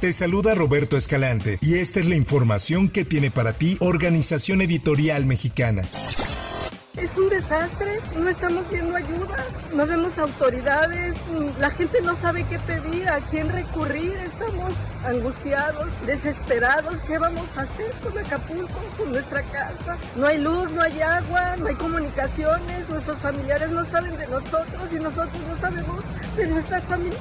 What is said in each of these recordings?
Te saluda Roberto Escalante y esta es la información que tiene para ti Organización Editorial Mexicana. Es un desastre, no estamos viendo ayuda, no vemos autoridades, la gente no sabe qué pedir, a quién recurrir, estamos angustiados, desesperados, ¿qué vamos a hacer con Acapulco, con nuestra casa? No hay luz, no hay agua, no hay comunicaciones, nuestros familiares no saben de nosotros y nosotros no sabemos de nuestra familia.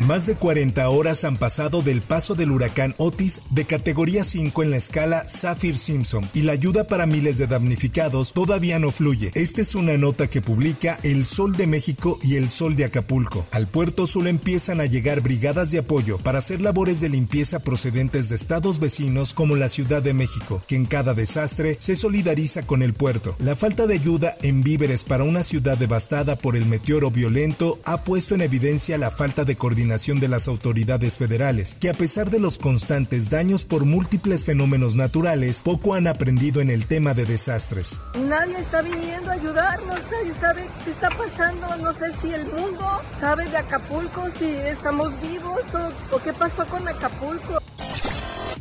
Más de 40 horas han pasado del paso del huracán Otis de categoría 5 en la escala Saffir-Simpson y la ayuda para miles de damnificados todavía no fluye. Esta es una nota que publica El Sol de México y El Sol de Acapulco. Al puerto solo empiezan a llegar brigadas de apoyo para hacer labores de limpieza procedentes de estados vecinos como la Ciudad de México, que en cada desastre se solidariza con el puerto. La falta de ayuda en víveres para una ciudad devastada por el meteoro violento ha puesto en evidencia la falta de coordinación de las autoridades federales, que a pesar de los constantes daños por múltiples fenómenos naturales, poco han aprendido en el tema de desastres. Nadie está viniendo a ayudarnos, nadie sabe qué está pasando, no sé si el mundo sabe de Acapulco, si estamos vivos o qué pasó con Acapulco.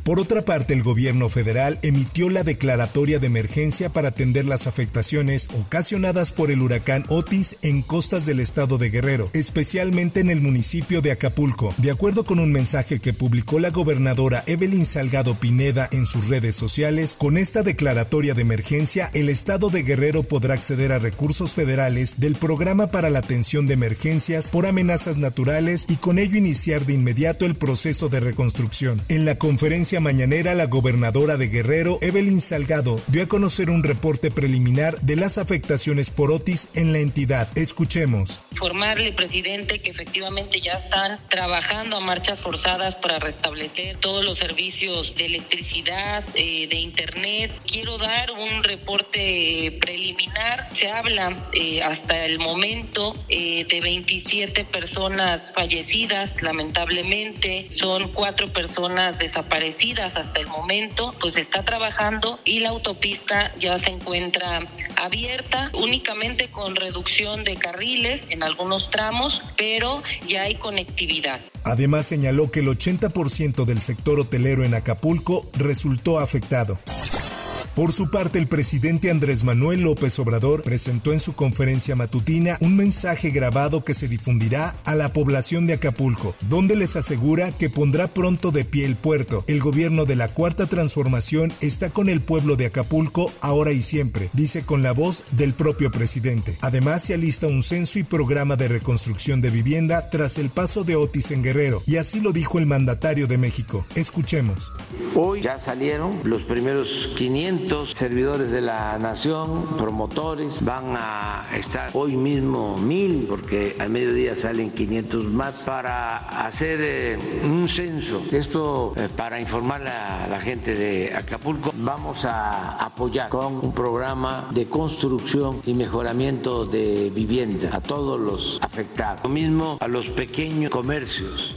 Por otra parte, el gobierno federal emitió la declaratoria de emergencia para atender las afectaciones ocasionadas por el huracán Otis en costas del estado de Guerrero, especialmente en el municipio de Acapulco. De acuerdo con un mensaje que publicó la gobernadora Evelyn Salgado Pineda en sus redes sociales, con esta declaratoria de emergencia, el estado de Guerrero podrá acceder a recursos federales del programa para la atención de emergencias por amenazas naturales y con ello iniciar de inmediato el proceso de reconstrucción. En la conferencia mañanera, la gobernadora de Guerrero, Evelyn Salgado, dio a conocer un reporte preliminar de las afectaciones por Otis en la entidad. Escuchemos. Informarle, presidente, que efectivamente ya están trabajando a marchas forzadas para restablecer todos los servicios de electricidad, eh, de internet. Quiero dar un reporte preliminar. Se habla eh, hasta el momento eh, de 27 personas fallecidas, lamentablemente. Son cuatro personas desaparecidas hasta el momento, pues está trabajando y la autopista ya se encuentra abierta únicamente con reducción de carriles en algunos tramos, pero ya hay conectividad. Además señaló que el 80% del sector hotelero en Acapulco resultó afectado. Por su parte, el presidente Andrés Manuel López Obrador presentó en su conferencia matutina un mensaje grabado que se difundirá a la población de Acapulco, donde les asegura que pondrá pronto de pie el puerto. El gobierno de la Cuarta Transformación está con el pueblo de Acapulco ahora y siempre, dice con la voz del propio presidente. Además, se alista un censo y programa de reconstrucción de vivienda tras el paso de Otis en Guerrero, y así lo dijo el mandatario de México. Escuchemos. Hoy ya salieron los primeros 500 servidores de la nación, promotores, van a estar hoy mismo mil, porque al mediodía salen 500 más, para hacer eh, un censo. Esto eh, para informar a la gente de Acapulco. Vamos a apoyar con un programa de construcción y mejoramiento de vivienda a todos los afectados. Lo mismo a los pequeños comercios.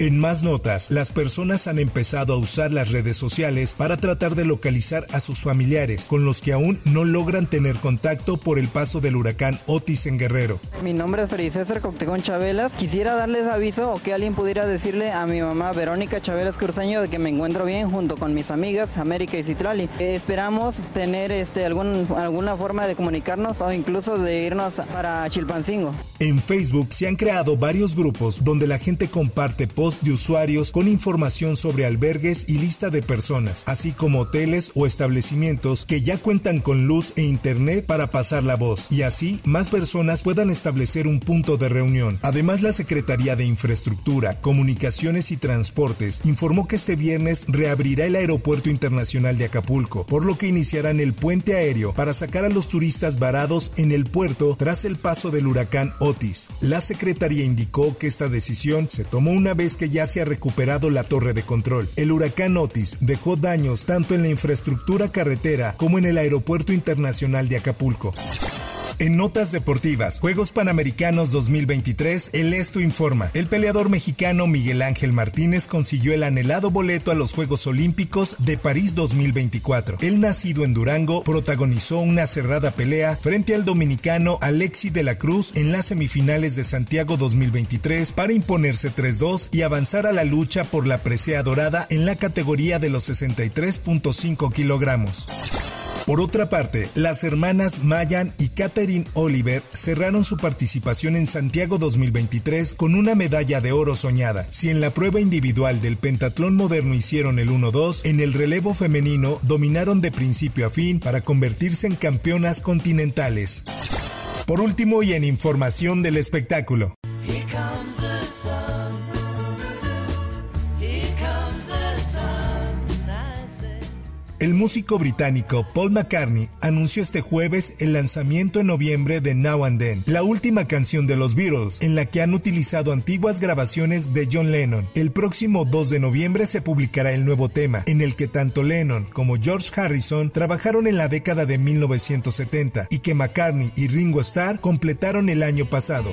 En más notas, las personas han empezado a usar las redes sociales para tratar de localizar a sus familiares, con los que aún no logran tener contacto por el paso del huracán Otis en Guerrero. Mi nombre es Feliz César Coctegón Chabelas. Quisiera darles aviso o que alguien pudiera decirle a mi mamá Verónica Chabelas Cruzaño de que me encuentro bien junto con mis amigas América y Citrali. Eh, esperamos tener este, algún, alguna forma de comunicarnos o incluso de irnos para Chilpancingo. En Facebook se han creado varios grupos donde la gente comparte posts de usuarios con información sobre albergues y lista de personas, así como hoteles o establecimientos que ya cuentan con luz e internet para pasar la voz y así más personas puedan establecer un punto de reunión. Además, la Secretaría de Infraestructura, Comunicaciones y Transportes informó que este viernes reabrirá el Aeropuerto Internacional de Acapulco, por lo que iniciarán el puente aéreo para sacar a los turistas varados en el puerto tras el paso del huracán Otis. La Secretaría indicó que esta decisión se tomó una vez que ya se ha recuperado la torre de control. El huracán Otis dejó daños tanto en la infraestructura carretera como en el Aeropuerto Internacional de Acapulco. En notas deportivas, Juegos Panamericanos 2023, el Esto informa. El peleador mexicano Miguel Ángel Martínez consiguió el anhelado boleto a los Juegos Olímpicos de París 2024. El nacido en Durango protagonizó una cerrada pelea frente al dominicano Alexi de la Cruz en las semifinales de Santiago 2023 para imponerse 3-2 y avanzar a la lucha por la presea dorada en la categoría de los 63.5 kilogramos. Por otra parte, las hermanas Mayan y Catherine Oliver cerraron su participación en Santiago 2023 con una medalla de oro soñada. Si en la prueba individual del pentatlón moderno hicieron el 1-2, en el relevo femenino dominaron de principio a fin para convertirse en campeonas continentales. Por último y en información del espectáculo. El músico británico Paul McCartney anunció este jueves el lanzamiento en noviembre de Now and Then, la última canción de los Beatles, en la que han utilizado antiguas grabaciones de John Lennon. El próximo 2 de noviembre se publicará el nuevo tema, en el que tanto Lennon como George Harrison trabajaron en la década de 1970 y que McCartney y Ringo Starr completaron el año pasado.